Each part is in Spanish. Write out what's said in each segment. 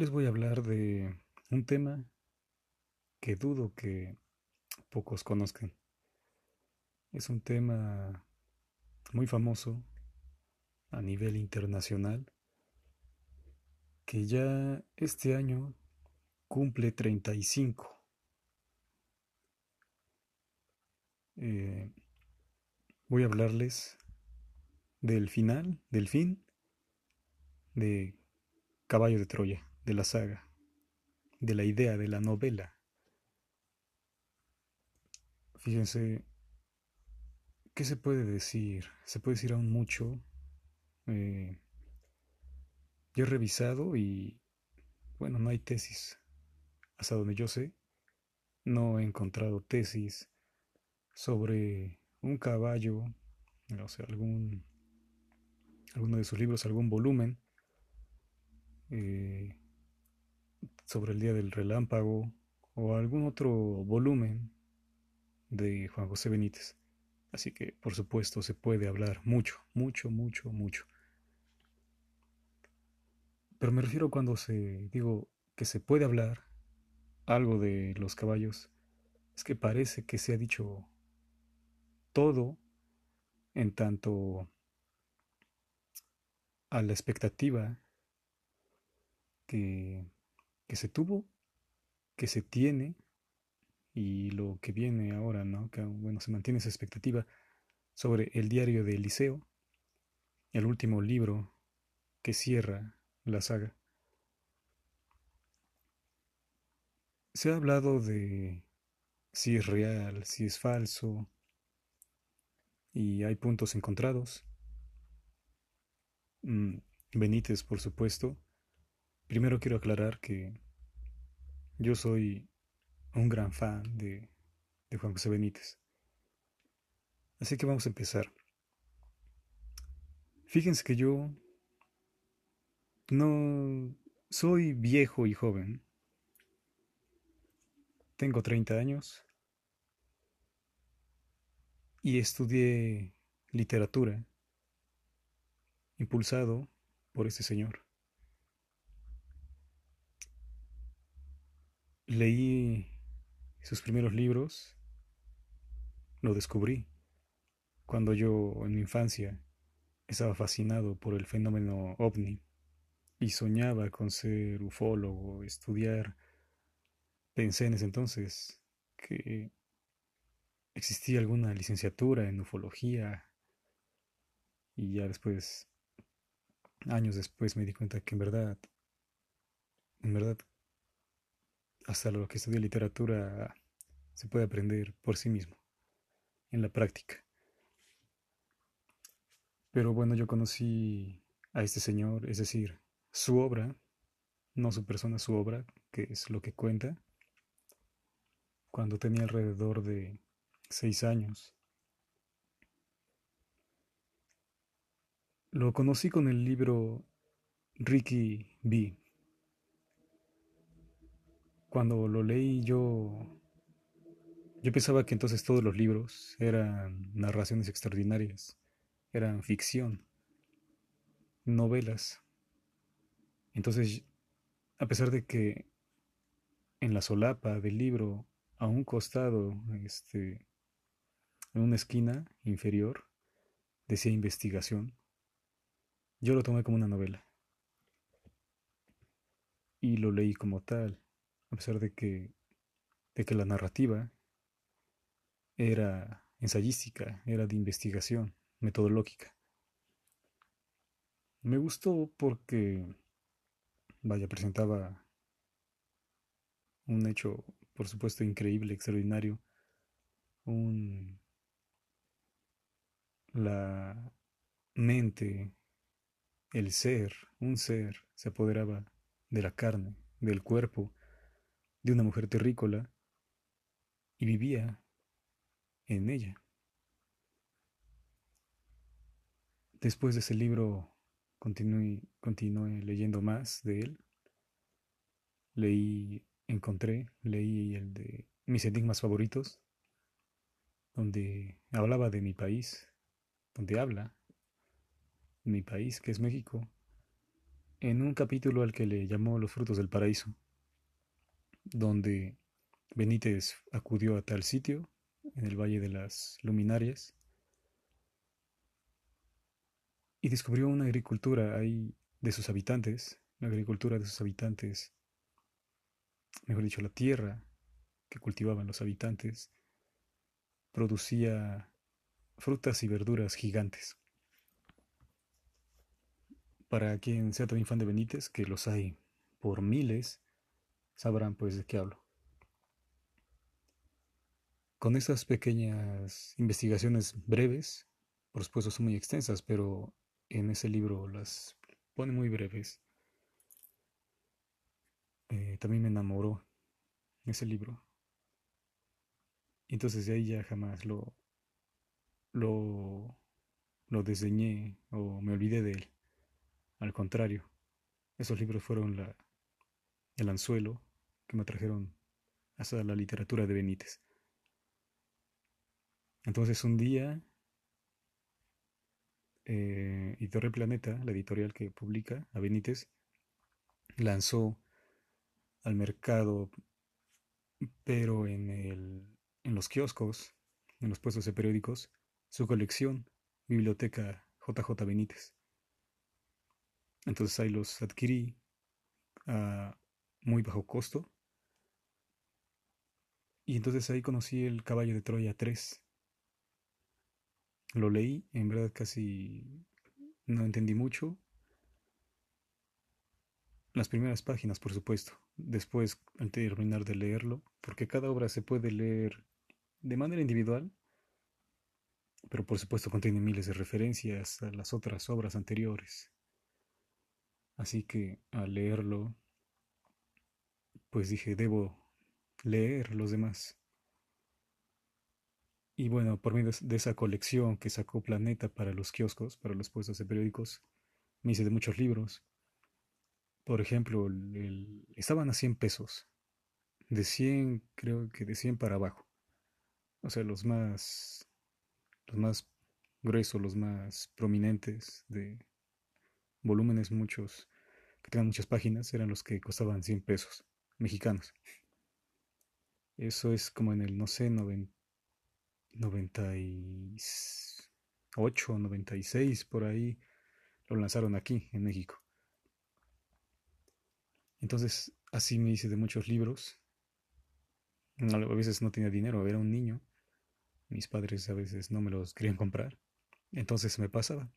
les voy a hablar de un tema que dudo que pocos conozcan. Es un tema muy famoso a nivel internacional que ya este año cumple 35. Eh, voy a hablarles del final, del fin de Caballo de Troya, de la saga, de la idea, de la novela. Fíjense, ¿qué se puede decir? Se puede decir aún mucho. Eh, yo he revisado y, bueno, no hay tesis. Hasta donde yo sé, no he encontrado tesis sobre un caballo, o sea, algún alguno de sus libros, algún volumen eh, sobre el Día del Relámpago o algún otro volumen de Juan José Benítez. Así que, por supuesto, se puede hablar mucho, mucho, mucho, mucho. Pero me refiero cuando se digo que se puede hablar algo de los caballos, es que parece que se ha dicho todo en tanto a la expectativa que, que se tuvo, que se tiene y lo que viene ahora, ¿no? Que bueno, se mantiene esa expectativa sobre el diario de Eliseo, el último libro que cierra la saga. Se ha hablado de si es real, si es falso, y hay puntos encontrados. Mm, Benítez, por supuesto. Primero quiero aclarar que yo soy un gran fan de, Juan José Benítez. Así que vamos a empezar. Fíjense que yo no soy viejo y joven. Tengo 30 años y estudié literatura impulsado por este señor. Leí sus primeros libros, lo descubrí cuando yo en mi infancia estaba fascinado por el fenómeno ovni y soñaba con ser ufólogo, estudiar. Pensé en ese entonces que existía alguna licenciatura en ufología y ya después años después me di cuenta que en verdad, en verdad, hasta lo que estudié literatura se puede aprender por sí mismo, en la práctica. Pero bueno, yo conocí a este señor, es decir, su obra, no su persona, su obra, que es lo que cuenta, cuando tenía alrededor de seis años. Lo conocí con el libro Ricky B. Cuando lo leí yo yo pensaba que entonces todos los libros eran narraciones extraordinarias, eran ficción, novelas. Entonces, a pesar de que en la solapa del libro, a un costado, este, en una esquina inferior, decía investigación, yo lo tomé como una novela. Y lo leí como tal, a pesar de que, de que la narrativa era ensayística, era de investigación, metodológica. Me gustó porque, vaya, presentaba un hecho, por supuesto, increíble, extraordinario, un, la mente el ser, un ser, se apoderaba de la carne, del cuerpo, de una mujer terrícola y vivía en ella. Después de ese libro continué, leyendo más de él. Leí, encontré, leí el de mis enigmas favoritos, donde hablaba de mi país, donde habla mi país, que es México, en un capítulo al que le llamó Los frutos del paraíso, donde Benítez acudió a tal sitio, en el Valle de las Luminarias, y descubrió una agricultura ahí de sus habitantes, la agricultura de sus habitantes, mejor dicho, la tierra que cultivaban los habitantes, producía frutas y verduras gigantes. Para quien sea también fan de Benítez, que los hay por miles, sabrán pues de qué hablo. Con estas pequeñas investigaciones breves, por supuesto son muy extensas, pero en ese libro las pone muy breves. Eh, también me enamoró ese libro. Entonces de ahí ya jamás lo, lo, lo desdeñé o me olvidé de él. Al contrario, esos libros fueron la, el anzuelo que me trajeron hasta la literatura de Benítez. Entonces un día, eh, Editorial Planeta, la editorial que publica a Benítez, lanzó al mercado, pero en, el, en los kioscos, en los puestos de periódicos, su colección, Biblioteca JJ Benítez. Entonces ahí los adquirí a muy bajo costo. Y entonces ahí conocí el Caballo de Troya 3. Lo leí, en verdad casi no entendí mucho. Las primeras páginas, por supuesto. Después, al terminar de leerlo, porque cada obra se puede leer de manera individual, pero por supuesto contiene miles de referencias a las otras obras anteriores. Así que al leerlo, pues dije, debo leer los demás. Y bueno, por medio de esa colección que sacó Planeta para los kioscos, para los puestos de periódicos, me hice de muchos libros. Por ejemplo, estaban a 100 pesos. De 100, creo que de 100 para abajo. O sea, los más, los más gruesos, los más prominentes de volúmenes muchos que tengan muchas páginas eran los que costaban 100 pesos mexicanos. Eso es como en el, no sé, 98, 96, por ahí lo lanzaron aquí, en México. Entonces, así me hice de muchos libros. A veces no tenía dinero, era un niño. Mis padres a veces no me los querían comprar. Entonces me pasaba.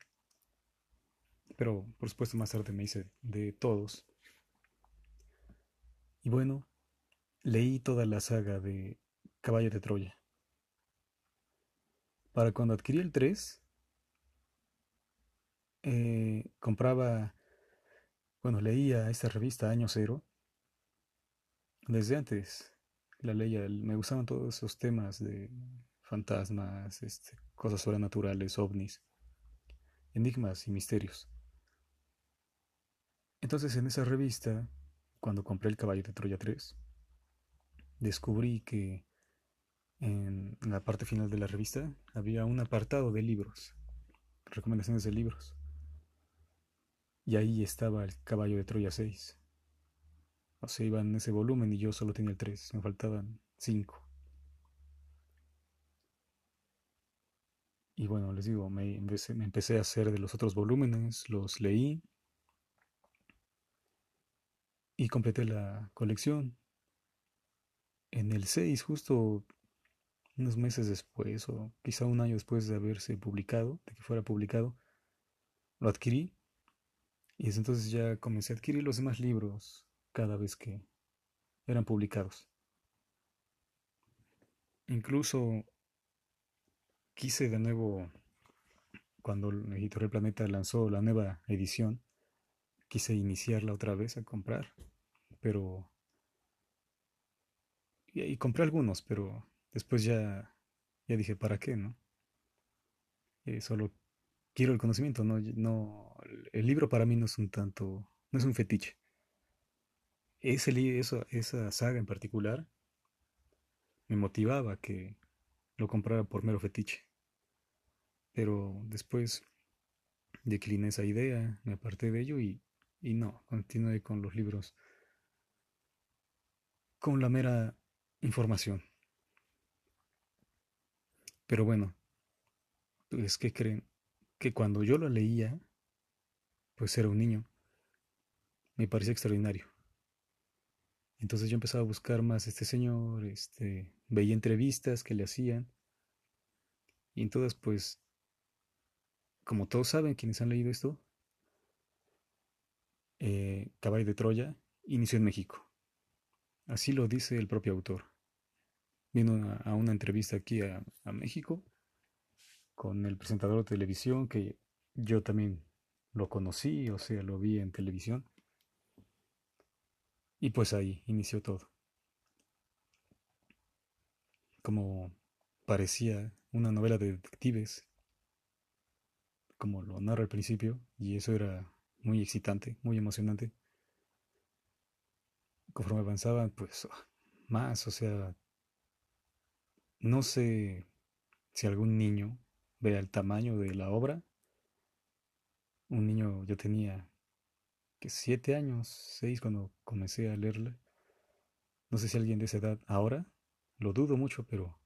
Pero por supuesto más tarde me hice de todos. Y bueno, leí toda la saga de Caballo de Troya. Para cuando adquirí el 3, eh, compraba, bueno, leía esta revista Año Cero. Desde antes la leía, me gustaban todos esos temas de fantasmas, este, cosas sobrenaturales, ovnis, enigmas y misterios. Entonces en esa revista, cuando compré el caballo de Troya 3, descubrí que en la parte final de la revista había un apartado de libros, recomendaciones de libros. Y ahí estaba el caballo de Troya 6. O sea, iba en ese volumen y yo solo tenía el 3, me faltaban 5. Y bueno, les digo, me me empecé a hacer de los otros volúmenes, los leí y completé la colección. En el 6, justo unos meses después, o quizá un año después de haberse publicado, de que fuera publicado, lo adquirí. Y desde entonces ya comencé a adquirir los demás libros cada vez que eran publicados. Incluso quise de nuevo, cuando Editorial Planeta lanzó la nueva edición, quise iniciarla otra vez a comprar pero... Y, compré algunos, pero después ya, ya dije, ¿para qué, no? Eh, solo quiero el conocimiento, no, no, el libro para mí no es un tanto, no es un fetiche. Ese, eso, esa saga en particular me motivaba que lo comprara por mero fetiche. Pero después decliné esa idea, me aparté de ello y, y no, continué con los libros con la mera información. Pero bueno, es que creen que cuando yo lo leía, pues era un niño, me parecía extraordinario. Entonces yo empezaba a buscar más a este señor, este, veía entrevistas que le hacían, y entonces pues, como todos saben quienes han leído esto, eh, Caballo de Troya inició en México. Así lo dice el propio autor. Vino a, una entrevista aquí a, a México con el presentador de televisión que yo también lo conocí, o sea, lo vi en televisión. Y pues ahí inició todo. Como parecía una novela de detectives, como lo narra al principio, y eso era muy excitante, muy emocionante. Conforme avanzaban, pues más, o sea, no sé si algún niño vea el tamaño de la obra. Un niño, yo tenía que siete años, seis cuando comencé a leerla. No sé si alguien de esa edad ahora, lo dudo mucho, pero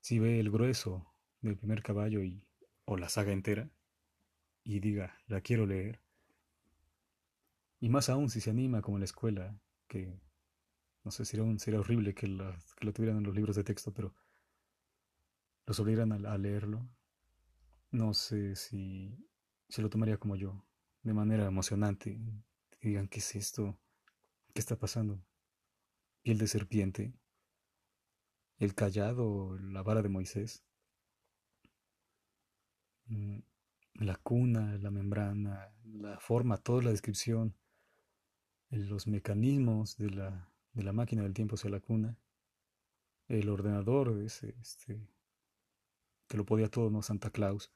si ve el grueso del primer caballo y o la saga entera y diga, la quiero leer. Y más aún si se anima como en la escuela, que no sé, sería, un, sería horrible que, lo tuvieran en los libros de texto, pero los obligaran a leerlo no sé si se lo tomaría como yo, de manera emocionante. digan, ¿qué es esto? ¿Qué está pasando? Piel de serpiente, el callado, la vara de Moisés, mm, la cuna, la membrana, la forma, toda la descripción, los mecanismos de la, de la máquina del tiempo hacia la cuna, el ordenador, ese, este, que lo podía todo, ¿no? Santa Claus.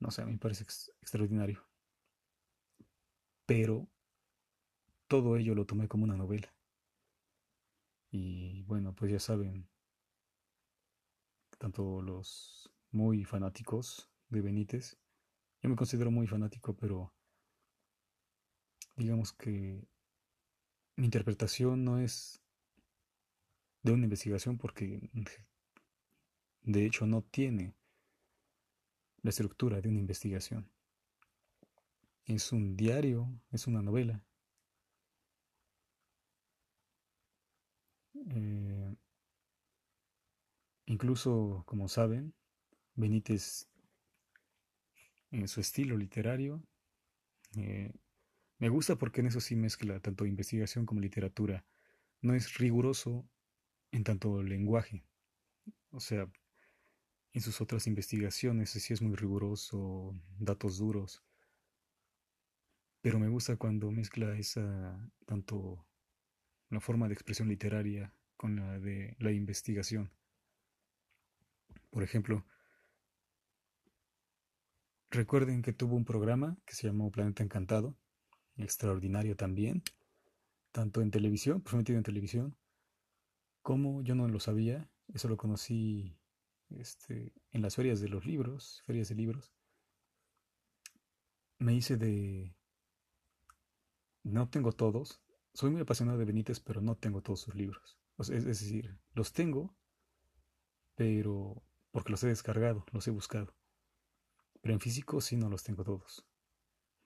No sé, a mí me parece extraordinario. Pero todo ello lo tomé como una novela. Y bueno, pues ya saben, tanto los muy fanáticos de Benítez, yo me considero muy fanático, pero digamos que mi interpretación no es de una investigación porque de hecho no tiene la estructura de una investigación. Es un diario, es una novela. Eh, incluso, como saben, Benítez, en su estilo literario, eh, me gusta porque en eso sí mezcla tanto investigación como literatura. No es riguroso en tanto lenguaje. O sea, en sus otras investigaciones, sí es muy riguroso, datos duros. Pero me gusta cuando mezcla esa tanto la forma de expresión literaria con la de la investigación. Por ejemplo, recuerden que tuvo un programa que se llamó Planeta Encantado, extraordinario también, tanto en televisión, prometido en televisión, como yo no lo sabía, eso lo conocí este, en las ferias de los libros, ferias de libros, me hice de... No tengo todos, soy muy apasionado de Benítez, pero no tengo todos sus libros. es, decir, los tengo, pero porque los he descargado, los he buscado. Pero en físico sí no los tengo todos.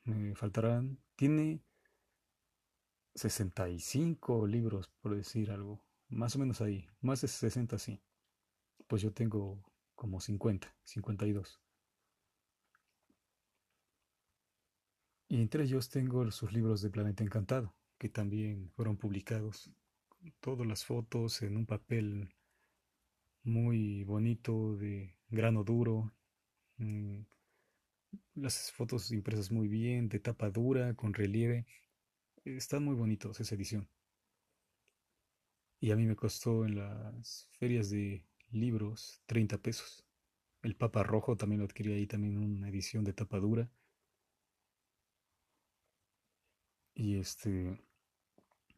Me faltarán... Tiene 65 libros, por decir algo. Más o menos ahí. Más de 60 sí pues yo tengo como 50, 52. Y entre ellos tengo sus libros de Planeta Encantado, que también fueron publicados. Todas las fotos en un papel muy bonito, de grano duro. Mm, las fotos impresas muy bien, de tapa dura, con relieve. Están muy bonitos esa edición. Y a mí me costó en las ferias de libros, 30 pesos. El Papa Rojo también lo adquirí ahí, también una edición de tapa dura. Y este,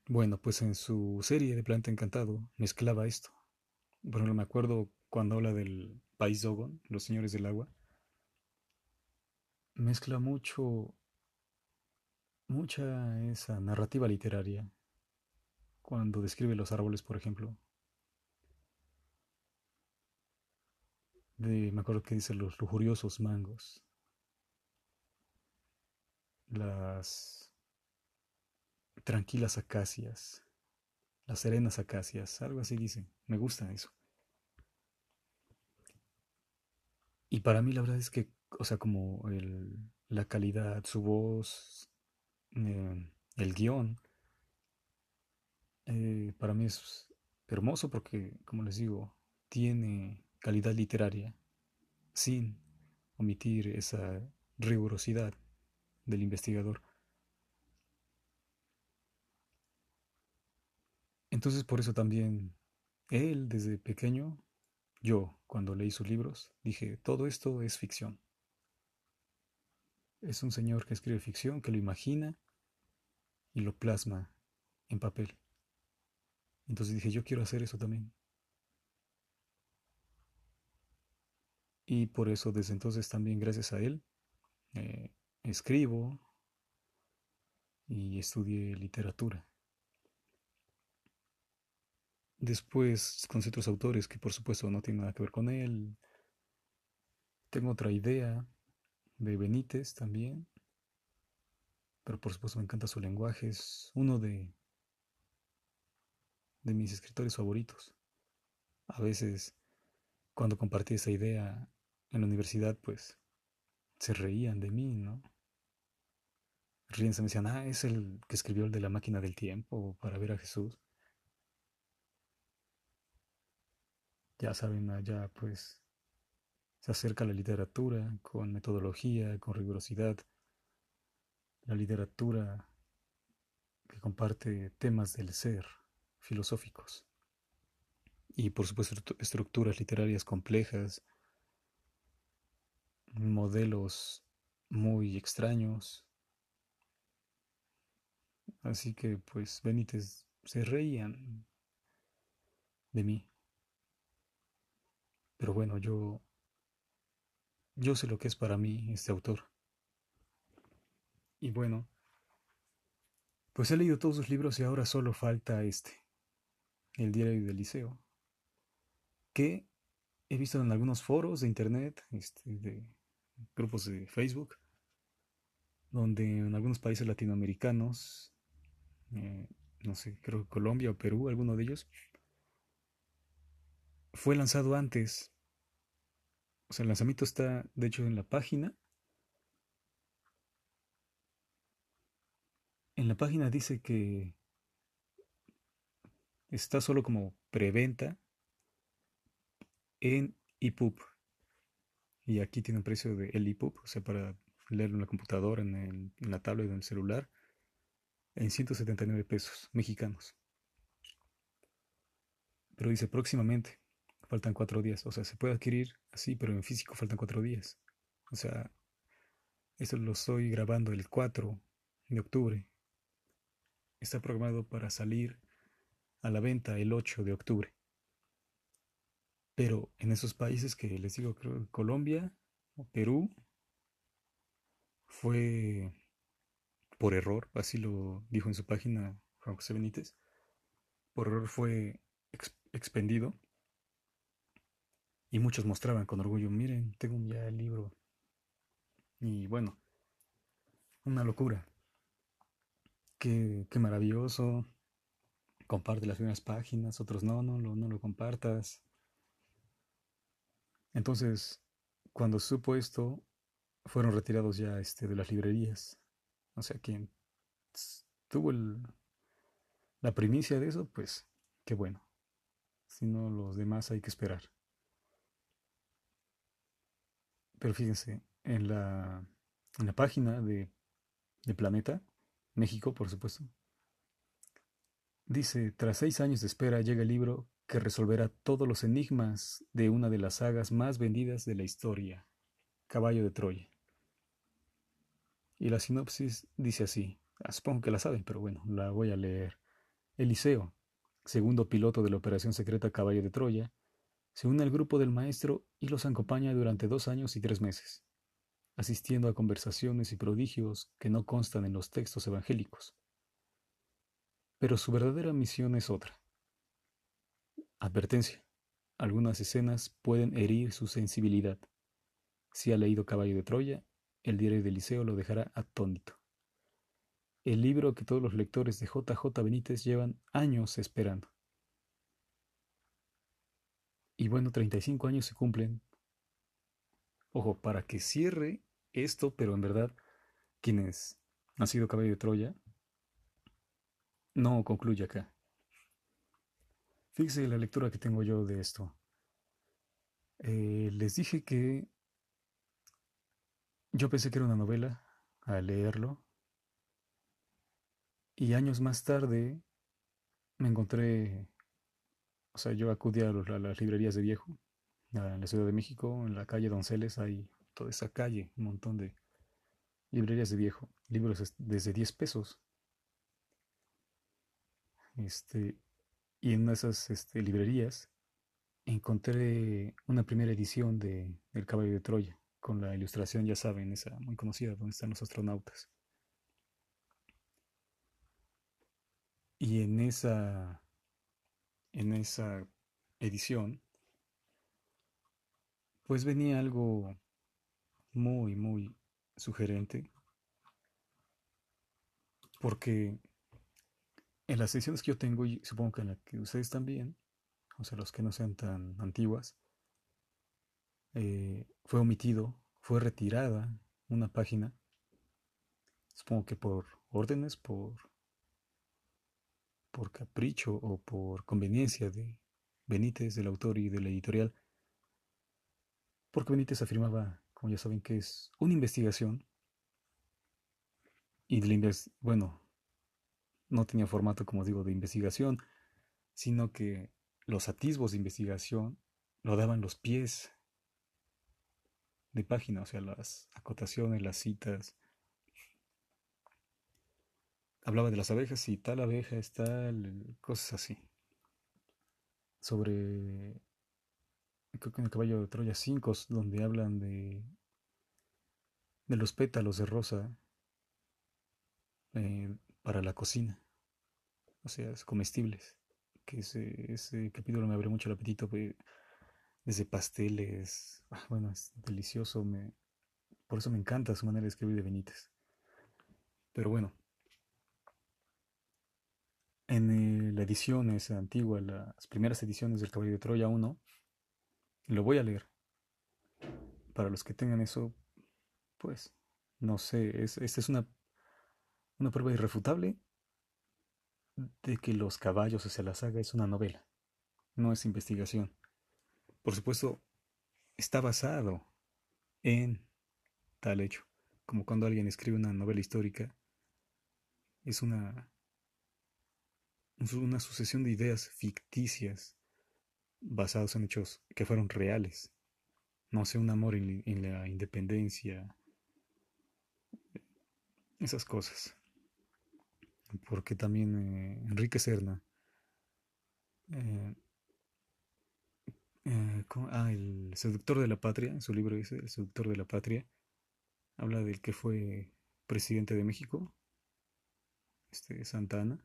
bueno, pues en su serie de Planeta Encantado mezclaba esto. Por ejemplo, me acuerdo cuando habla del país Dogon, los señores del agua. mezcla mucho, mucha esa narrativa literaria cuando describe los árboles, por ejemplo. De, me acuerdo que dice los lujuriosos mangos, las tranquilas acacias, las serenas acacias, algo así dice. Me gusta eso. Y para mí la verdad es que, o sea, como el, la calidad, su voz, eh, el guion, eh, para mí es hermoso porque, como les digo, tiene calidad literaria sin omitir esa rigurosidad del investigador. Entonces por eso también él desde pequeño yo, cuando leí sus libros, dije, todo esto es ficción. Es un señor que escribe ficción, que lo imagina y lo plasma en papel. Entonces dije, yo quiero hacer eso también. Y por eso desde entonces también gracias a él eh, escribo y estudié literatura. Después con otros autores que por supuesto no tienen nada que ver con él. Tengo otra idea de Benítez también. Pero por supuesto me encanta su lenguaje. Es uno de, de mis escritores favoritos. A veces cuando compartí esa idea en la universidad pues se reían de mí, ¿no? Ríense, me decían, ah, es el que escribió el de la máquina del tiempo para ver a Jesús. ya saben, allá pues se acerca la literatura con metodología, con rigurosidad, la literatura que comparte temas del ser filosóficos y por supuesto estructuras literarias complejas, modelos muy extraños. Así que pues Benítez se reían de mí. Pero bueno, yo yo sé lo que es para mí este autor. Y bueno, pues he leído todos sus libros y ahora solo falta este, El diario del liceo, que he visto en algunos foros de internet, este, de grupos de Facebook, donde en algunos países latinoamericanos, eh, no sé, creo que Colombia o Perú, alguno de ellos, fue lanzado antes. O sea, el lanzamiento está, de hecho, en la página. En la página dice que está solo como preventa en EPUB. Y aquí tiene un precio de el EPUB, o sea, para leerlo en la computadora, en la tablet, en el celular, en 179 pesos mexicanos. Pero dice próximamente faltan cuatro días. O sea, se puede adquirir así, pero en físico faltan cuatro días. O sea, esto lo estoy grabando el 4 de octubre. Está programado para salir a la venta el 8 de octubre. Pero en esos países que les digo, creo Colombia o Perú, fue por error, así lo dijo en su página Juan José Benítez, por error fue expendido y muchos mostraban con orgullo, miren, tengo ya el libro. Y bueno, una locura. Qué, qué maravilloso. Comparte las primeras páginas, otros no, no, no, no lo compartas. Entonces, cuando supo esto, fueron retirados ya este, de las librerías. O sea, quien tuvo el, la primicia de eso, pues qué bueno. Si no, los demás hay que esperar. Pero fíjense, en la, en la página de, de Planeta, México, por supuesto, dice, tras seis años de espera llega el libro que resolverá todos los enigmas de una de las sagas más vendidas de la historia, Caballo de Troya. Y la sinopsis dice así, ah, supongo que la saben, pero bueno, la voy a leer. Eliseo, segundo piloto de la operación secreta Caballo de Troya, se une al grupo del maestro y los acompaña durante dos años y tres meses. asistiendo a conversaciones y prodigios que no constan en los textos evangélicos. Pero su verdadera misión es otra. Advertencia. Algunas escenas pueden herir su sensibilidad. Si ha leído Caballo de Troya, el diario de Liceo lo dejará atónito. El libro que todos los lectores de JJ Benítez llevan años esperando. Y bueno, 35 años se cumplen. Ojo, para que cierre esto, pero en verdad, quienes han sido caballo de Troya, no concluye acá. Fíjese la lectura que tengo yo de esto. Eh, les dije que yo pensé que era una novela al leerlo. Y años más tarde me encontré o sea, yo acudí a, las librerías de viejo, en la Ciudad de México, en la calle Donceles, hay toda esa calle, un montón de librerías de viejo, libros desde 10 pesos. Este, y en esas este, librerías encontré una primera edición de El caballo de Troya, con la ilustración, ya saben, esa muy conocida, donde están los astronautas. Y en esa en esa edición, pues venía algo muy, muy sugerente, porque en las ediciones que yo tengo, y supongo que en la que ustedes también, o sea, los que no sean tan antiguas, eh, fue omitido, fue retirada una página, supongo que por órdenes, por por capricho o por conveniencia de Benítez, del autor y de la editorial, porque Benítez afirmaba, como ya saben, que es una investigación y de bueno, no tenía formato, como digo, de investigación, sino que los atisbos de investigación lo daban los pies de página, o sea, las acotaciones, las citas, hablaba de las abejas y tal abeja es tal, cosas así. Sobre, creo que en el caballo de Troya 5, donde hablan de, de los pétalos de rosa eh, para la cocina, o sea, comestibles. Que ese, ese capítulo me abrió mucho el apetito, desde pasteles, ah, bueno, es delicioso, me, por eso me encanta su manera de escribir de Benítez. Pero bueno, en eh, la edición esa antigua, las primeras ediciones del Caballo de Troya 1, lo voy a leer. Para los que tengan eso, pues, no sé, esta es una, una prueba irrefutable de que Los caballos hacia la saga es una novela, no es investigación. Por supuesto, está basado en tal hecho, como cuando alguien escribe una novela histórica, es una una sucesión de ideas ficticias basadas en hechos que fueron reales. No sé, un amor en, la independencia, esas cosas. Porque también eh, Enrique Serna, eh, eh, ah, el seductor de la patria, en su libro dice El seductor de la patria, habla del que fue presidente de México, este Santana,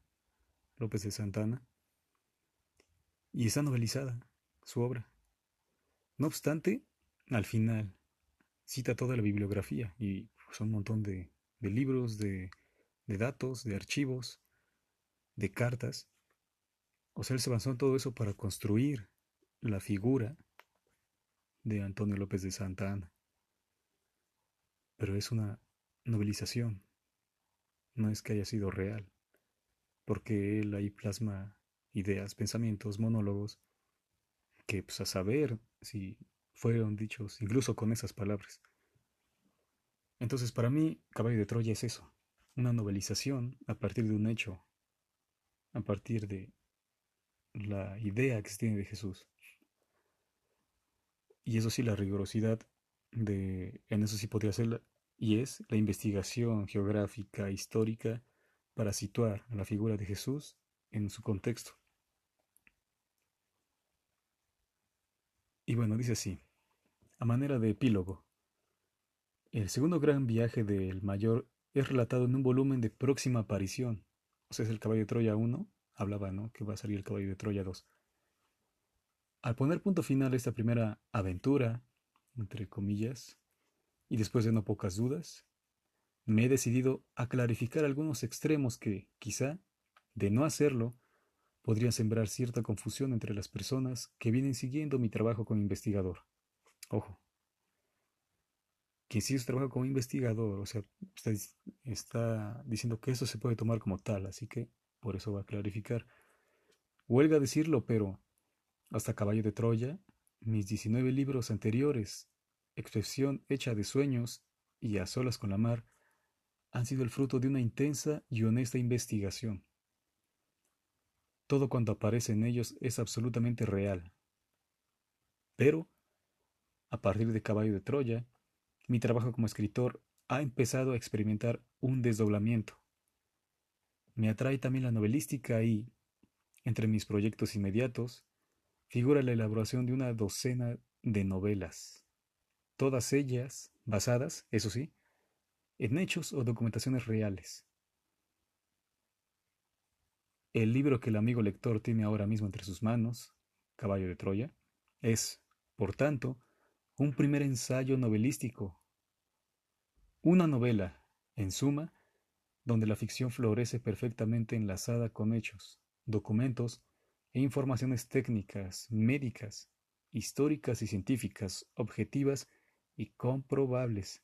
López de Santana, y está novelizada su obra. No obstante, al final cita toda la bibliografía y son un montón de, libros, de, de, datos, de archivos, de cartas. O sea, él se basó en todo eso para construir la figura de Antonio López de Santa Ana. Pero es una novelización, no es que haya sido real porque él ahí plasma ideas, pensamientos, monólogos, que pues a saber si fueron dichos incluso con esas palabras. Entonces para mí Caballo de Troya es eso, una novelización a partir de un hecho, a partir de la idea que se tiene de Jesús. Y eso sí, la rigurosidad de, en eso sí podría ser, y es la investigación geográfica, histórica, para situar la figura de Jesús en su contexto. Y bueno, dice así, a manera de epílogo, El segundo gran viaje del mayor es relatado en un volumen de próxima aparición. O sea, es el caballo de Troya 1, hablaba, ¿no? Que va a salir el caballo de Troya 2. Al poner punto final a esta primera aventura, entre comillas, y después de no pocas dudas, me he decidido a clarificar algunos extremos que, quizá, de no hacerlo, podrían sembrar cierta confusión entre las personas que vienen siguiendo mi trabajo como investigador. Ojo, que si su trabajo como investigador, o sea, está, está diciendo que eso se puede tomar como tal, así que por eso va a clarificar. Huelga decirlo, pero hasta Caballo de Troya, mis 19 libros anteriores, Expresión hecha de sueños y A solas con la mar, han sido el fruto de una intensa y honesta investigación. Todo cuanto aparece en ellos es absolutamente real. Pero, a partir de Caballo de Troya, mi trabajo como escritor ha empezado a experimentar un desdoblamiento. Me atrae también la novelística y, entre mis proyectos inmediatos, figura la elaboración de una docena de novelas, todas ellas basadas, eso sí, en hechos o documentaciones reales. El libro que el amigo lector tiene ahora mismo entre sus manos, Caballo de Troya, es, por tanto, un primer ensayo novelístico. Una novela, en suma, donde la ficción florece perfectamente enlazada con hechos, documentos e informaciones técnicas, médicas, históricas y científicas, objetivas y comprobables.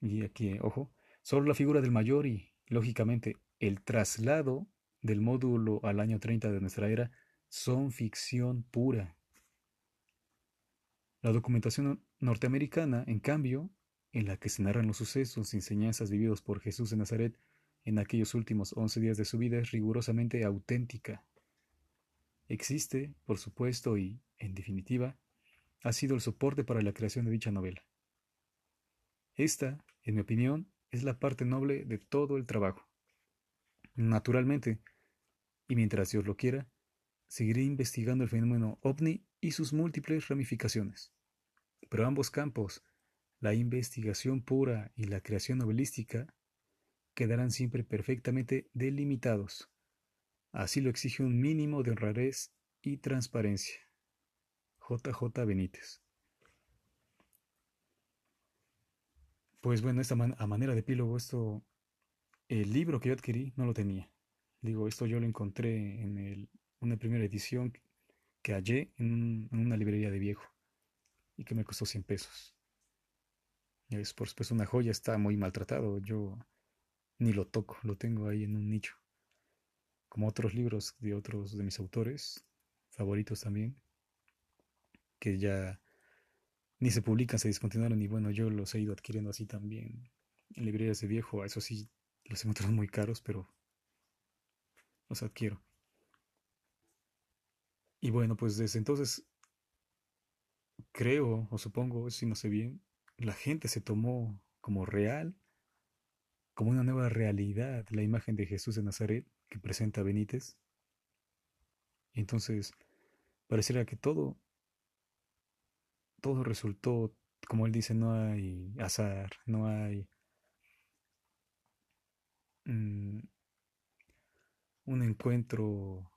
Y aquí, ojo, solo la figura del mayor y, lógicamente, el traslado del módulo al año 30 de nuestra era son ficción pura. La documentación norteamericana, en cambio, en la que se narran los sucesos y enseñanzas vividos por Jesús de Nazaret en aquellos últimos once días de su vida, es rigurosamente auténtica. Existe, por supuesto, y, en definitiva, ha sido el soporte para la creación de dicha novela. Esta, en mi opinión, es la parte noble de todo el trabajo. Naturalmente, y mientras Dios lo quiera, seguiré investigando el fenómeno ovni y sus múltiples ramificaciones. Pero ambos campos, la investigación pura y la creación novelística, quedarán siempre perfectamente delimitados. Así lo exige un mínimo de honradez y transparencia. JJ Benítez. Pues bueno, esta a manera de epílogo, esto, el libro que yo adquirí no lo tenía. Digo, esto yo lo encontré en una primera edición que hallé en, una librería de viejo y que me costó 100 pesos. Es por supuesto una joya, está muy maltratado. Yo ni lo toco, lo tengo ahí en un nicho. Como otros libros de otros de mis autores favoritos también, que ya ni se publican, se discontinuaron y bueno, yo los he ido adquiriendo así también en librerías de viejo, eso sí, los encuentro muy caros, pero los adquiero. Y bueno, pues desde entonces creo o supongo, si no sé bien, la gente se tomó como real, como una nueva realidad, la imagen de Jesús de Nazaret que presenta Benítez. Y entonces pareciera que todo todo resultó, como él dice, no hay azar, no hay mm, un encuentro,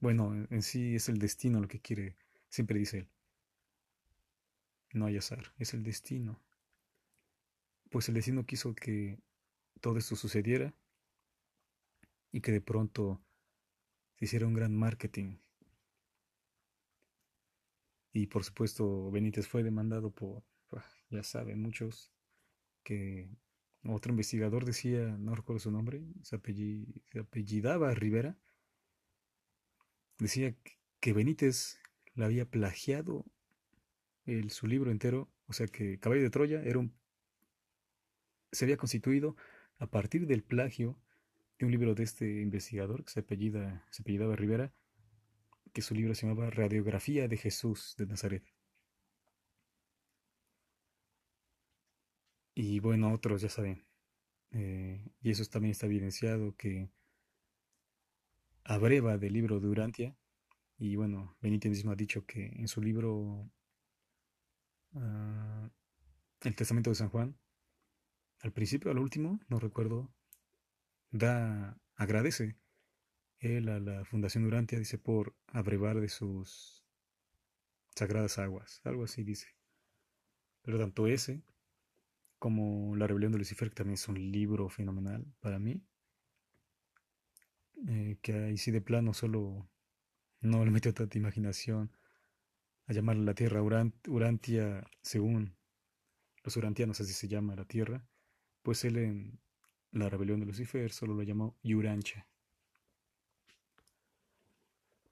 bueno, en sí es el destino lo que quiere, siempre dice él. No hay azar, es el destino. Pues el destino quiso que todo esto sucediera y que de pronto se hiciera un gran marketing y por supuesto, Benítez fue demandado por, ah, ya saben, muchos, que otro investigador decía, no recuerdo su nombre, se, apellidaba Rivera, decía que Benítez le había plagiado el, su libro entero, o sea que Caballo de Troya era un, se había constituido a partir del plagio de un libro de este investigador que se, apellida, se apellidaba Rivera, que su libro se llamaba Radiografía de Jesús de Nazaret. Y bueno, otros ya saben. Eh, y eso también está evidenciado que abreva del libro de Urantia. Y bueno, Benítez mismo ha dicho que en su libro ah, el testamento de San Juan, al principio, al último, no recuerdo, da, agradece él a la Fundación Durantia, dice, por abrevar de sus sagradas aguas, algo así dice. Pero tanto ese como La Rebelión de Lucifer, que también es un libro fenomenal para mí, eh, que ahí sí de plano solo no le metió tanta imaginación a llamarle la tierra Urantia según los urantianos, así se llama la tierra, pues él en la rebelión de Lucifer solo lo llamó Urancha.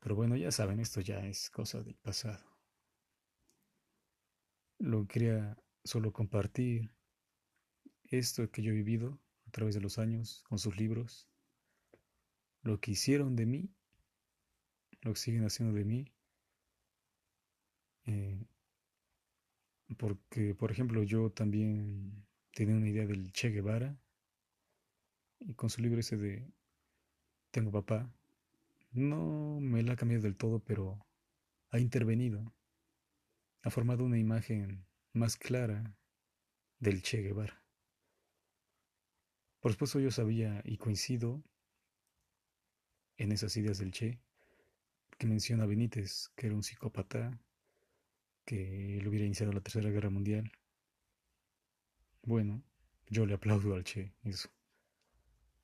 Pero bueno, ya saben, esto ya es cosa del pasado. Lo quería solo compartir esto que yo he vivido a través de los años con sus libros, lo que hicieron de mí, lo que siguen haciendo de mí. Eh, porque, por ejemplo, yo también tenía una idea del Che Guevara y con su libro ese de Tengo papá, no me la ha cambiado del todo, pero ha intervenido, ha formado una imagen más clara del Che Guevara. Por supuesto yo sabía y coincido en esas ideas del Che, que menciona a Benítez, que era un psicópata, que él hubiera iniciado la Tercera Guerra Mundial. Bueno, yo le aplaudo al Che, eso.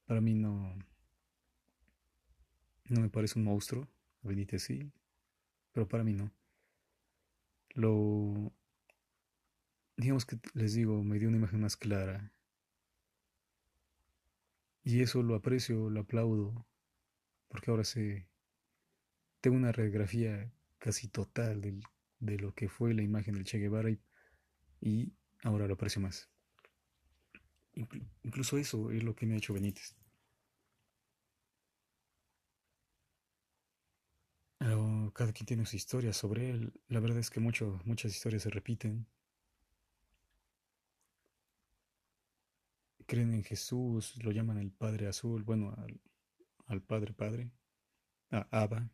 Para mí no, no me parece un monstruo, Benítez sí, pero para mí no. Lo, digamos que les digo, me dio una imagen más clara y eso lo aprecio, lo aplaudo, porque ahora sé, tengo una radiografía casi total de lo que fue la imagen del Che Guevara y, ahora lo aprecio más. incluso eso es lo que me ha hecho Benítez. cada quien tiene su historia sobre él. La verdad es que muchas historias se repiten. creen en Jesús, lo llaman el Padre Azul, bueno, al, Padre Padre, a Abba.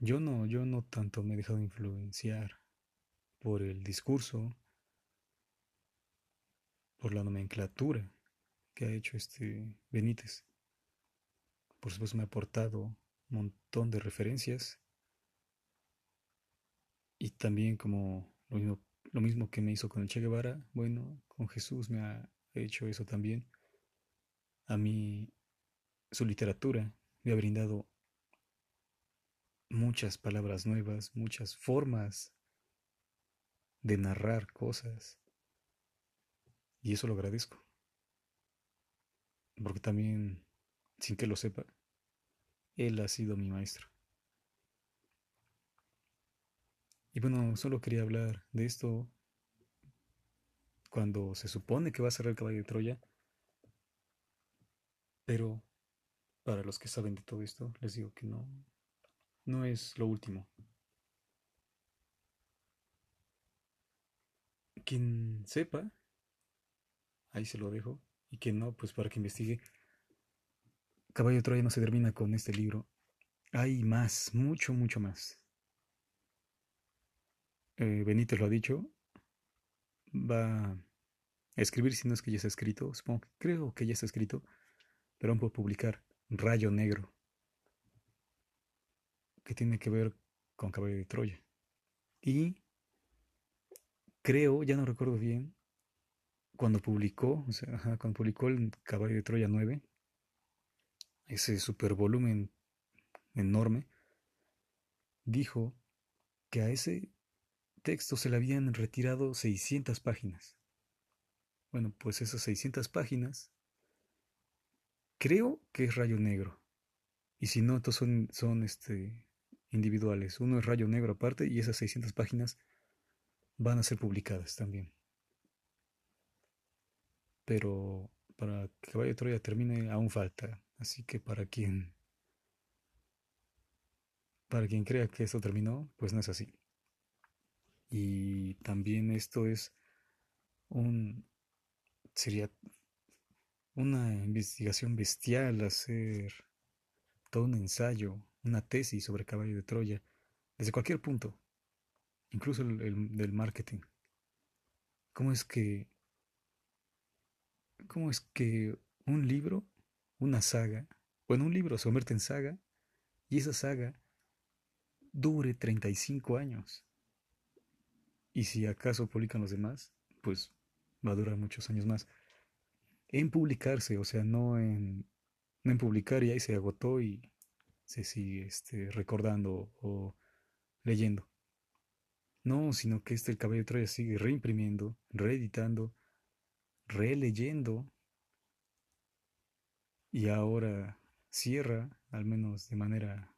Yo no, yo no tanto me he dejado influenciar por el discurso, por la nomenclatura que ha hecho este Benítez. Por supuesto me ha aportado un montón de referencias y también como lo mismo lo mismo que me hizo con el Che Guevara, bueno, con Jesús me ha hecho eso también. A mí su literatura me ha brindado muchas palabras nuevas, muchas formas de narrar cosas. Y eso lo agradezco. Porque también, sin que lo sepa, él ha sido mi maestro. Y bueno, solo quería hablar de esto cuando se supone que va a ser el caballo de Troya. Pero para los que saben de todo esto, les digo que no, no es lo último. Quien sepa, ahí se lo dejo, y quien no, pues para que investigue. Caballo Troya no se termina con este libro. Hay más, mucho, mucho más eh, Benítez lo ha dicho, va a escribir, si no es que ya está escrito, supongo que creo que ya está escrito, aún puedo publicar Rayo Negro, que tiene que ver con Caballo de Troya. Y creo, ya no recuerdo bien, cuando publicó, o sea, cuando publicó el Caballo de Troya 9, ese super volumen enorme, dijo que a ese texto se le habían retirado 600 páginas. Bueno, pues esas 600 páginas creo que es rayo negro. Y si no, estos son, son este, individuales. Uno es rayo negro aparte y esas 600 páginas van a ser publicadas también. Pero para que Caballo de Troya termine aún falta. Así que para quien para quien crea que esto terminó, pues no es así. Y también esto es un sería una investigación bestial hacer todo un ensayo, una tesis sobre caballo de Troya, desde cualquier punto, incluso el, del marketing. ¿Cómo es que, cómo es que un libro, una saga, bueno, un libro se convierte en saga y esa saga dure 35 años? Y si acaso publican los demás, pues va a durar muchos años más. En publicarse, o sea, no en, no en publicar y ahí se agotó y se sigue este, recordando o leyendo. No, sino que este el caballo de Troya sigue reimprimiendo, reeditando, releyendo y ahora cierra, al menos de manera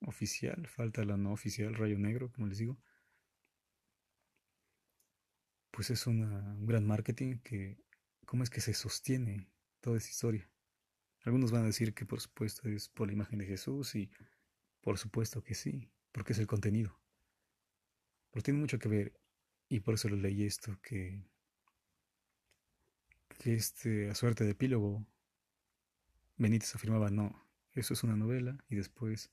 oficial, falta la no oficial, rayo negro, como les digo. Pues es un gran marketing que, ¿cómo es que se sostiene toda esa historia? Algunos van a decir que por supuesto es por la imagen de Jesús y por supuesto que sí, porque es el contenido. Pero tiene mucho que ver, y por eso lo leí esto, que, este, a suerte de epílogo, Benítez afirmaba, no, eso es una novela, y después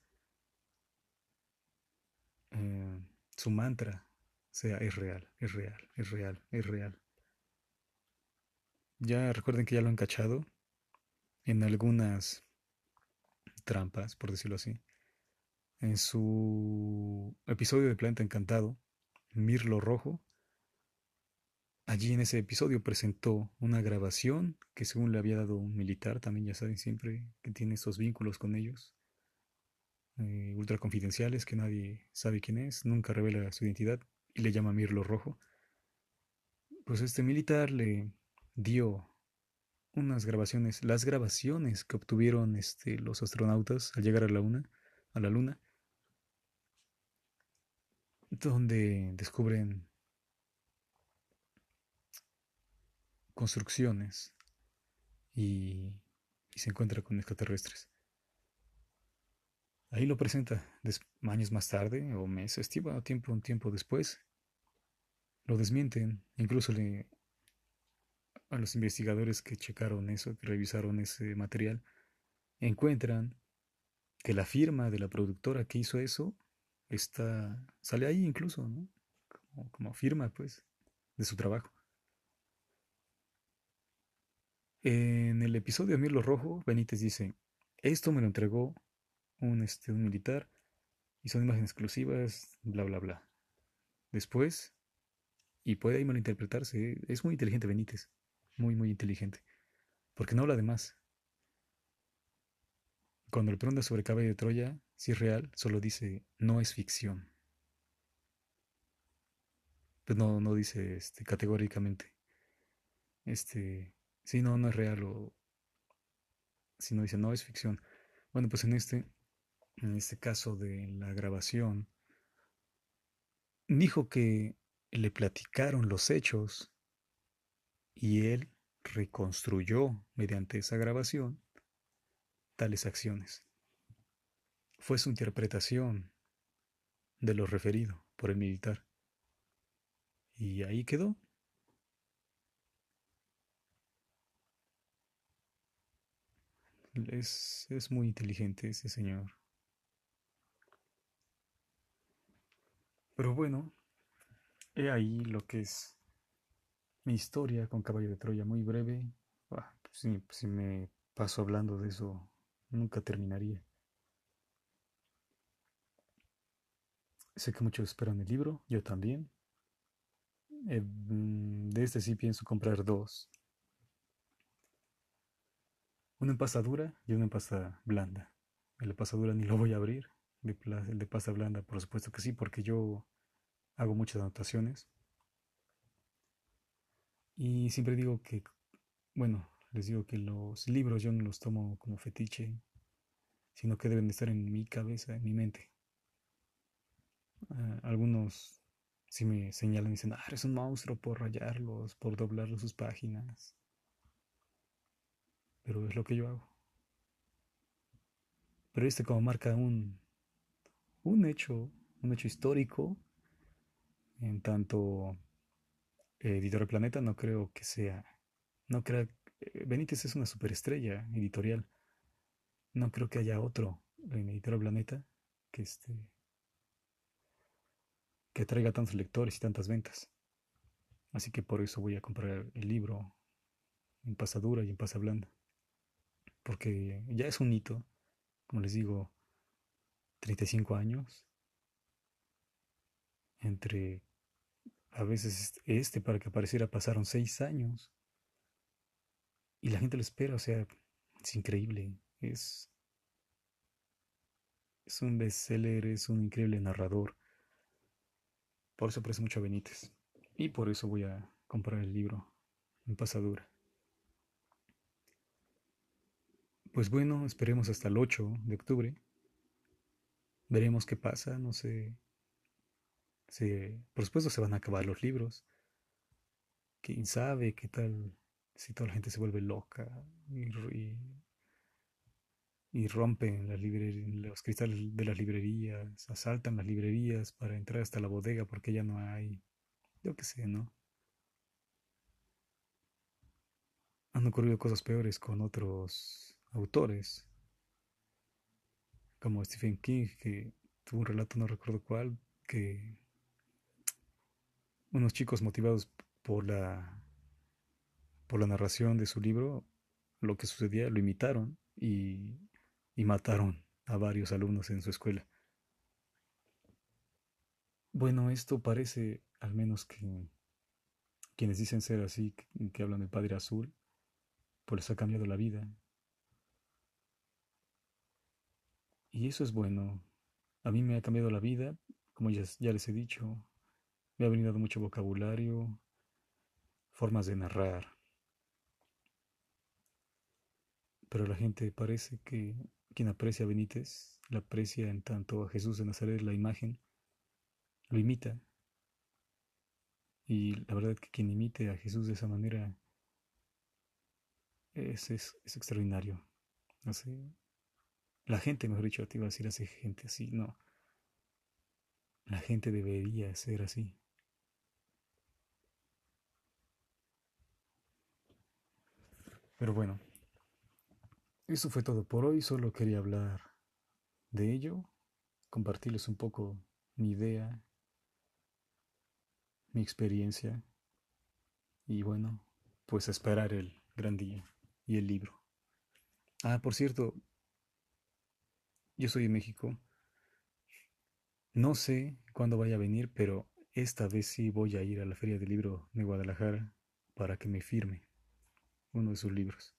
eh, su mantra sea, es real, es real, es real, es real. Ya recuerden que ya lo han cachado en algunas trampas, por decirlo así. En su episodio de Planeta Encantado, Mirlo Rojo, allí en ese episodio presentó una grabación que según le había dado un militar, también ya saben siempre que tiene esos vínculos con ellos, eh, ultra confidenciales, que nadie sabe quién es, nunca revela su identidad y le llama Mirlo Rojo. Pues este militar le dio unas grabaciones, las grabaciones que obtuvieron este, los astronautas al llegar a la, una, a la Luna, donde descubren construcciones y, se encuentra con extraterrestres. Ahí lo presenta años más tarde o meses, tiempo, un tiempo después. Lo desmienten, incluso le a los investigadores que checaron eso, que revisaron ese material, encuentran que la firma de la productora que hizo eso está sale ahí incluso, ¿no? Como, como firma, pues, de su trabajo. En el episodio de Mirlo Rojo, Benítez dice, esto me lo entregó un, este, un militar y son imágenes exclusivas, bla, bla, bla. Después, y puede ahí malinterpretarse, es muy inteligente Benítez muy, muy inteligente, porque no habla de más. Cuando le pregunta sobre Caballo de Troya, si es real, solo dice, no es ficción. Pues no, no dice este, categóricamente, este, si no, no es real o si no dice, no es ficción. Bueno, pues en este, en este caso de la grabación, dijo que le platicaron los hechos y él reconstruyó mediante esa grabación tales acciones. Fue su interpretación de lo referido por el militar. Y ahí quedó. Es, es muy inteligente ese señor. Pero bueno, he ahí lo que es mi historia con Caballo de Troya, muy breve. Ah, pues si, me paso hablando de eso, nunca terminaría. Sé que muchos esperan el libro, yo también. Eh, mm, de este sí pienso comprar dos. Una en pasta dura y una en pasta blanda. El de pasta dura ni lo voy a abrir. El de pasta blanda, por supuesto que sí, porque yo hago muchas anotaciones. Y siempre digo que, bueno, les digo que los libros yo no los tomo como fetiche, sino que deben estar en mi cabeza, en mi mente. Ah, algunos si me señalan y dicen, ah, eres un monstruo por rayarlos, por doblarlos sus páginas. Pero es lo que yo hago. Pero este como marca un, un hecho, un hecho histórico, en tanto editor Planeta no creo que sea, no creo, eh, Benítez es una superestrella editorial, no creo que haya otro en Editorial Planeta que este que traiga tantos lectores y tantas ventas. Así que por eso voy a comprar el libro en pasadura y en pasa blanda. Porque ya es un hito, como les digo, 35 años. Entre a veces este para que apareciera pasaron 6 años. Y la gente lo espera, o sea, es increíble. Es, es un bestseller, es un increíble narrador. Por eso aprecio mucho a Benítez. Y por eso voy a comprar el libro en pasadura. Pues bueno, esperemos hasta el 8 de octubre. Veremos qué pasa, no sé. Si, por supuesto se van a acabar los libros. Quién sabe qué tal si toda la gente se vuelve loca y, y, rompen los cristales de las librerías, asaltan las librerías para entrar hasta la bodega porque ya no hay. Yo qué sé, ¿no? Han ocurrido cosas peores con otros autores, como Stephen King, que tuvo un relato, no recuerdo cuál, que unos chicos motivados por la por la narración de su libro, lo que sucedía lo imitaron y, y mataron a varios alumnos en su escuela. Bueno, esto parece, al menos que quienes dicen ser así, que hablan del Padre Azul, pues les ha cambiado la vida. Y eso es bueno. A mí me ha cambiado la vida, como ya, ya les he dicho. Me ha venido mucho vocabulario, formas de narrar. Pero la gente parece que quien aprecia a Benítez, la aprecia en tanto a Jesús de Nazaret, la imagen, lo imita. Y la verdad que quien imite a Jesús de esa manera es, es, es extraordinario. La gente, mejor dicho, te iba a decir hace gente así, no. La gente debería ser así. Pero bueno, eso fue todo por hoy. Solo quería hablar de ello, compartirles un poco mi idea, mi experiencia y bueno, pues esperar el gran día y el libro. Ah, por cierto, yo soy de México. No sé cuándo vaya a venir, pero esta vez sí voy a ir a la Feria del Libro de Guadalajara para que me firme uno de sus libros.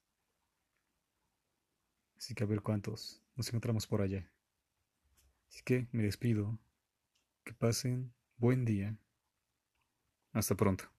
Así que a ver cuántos nos encontramos por allá. Así que me despido. Que pasen buen día. Hasta pronto.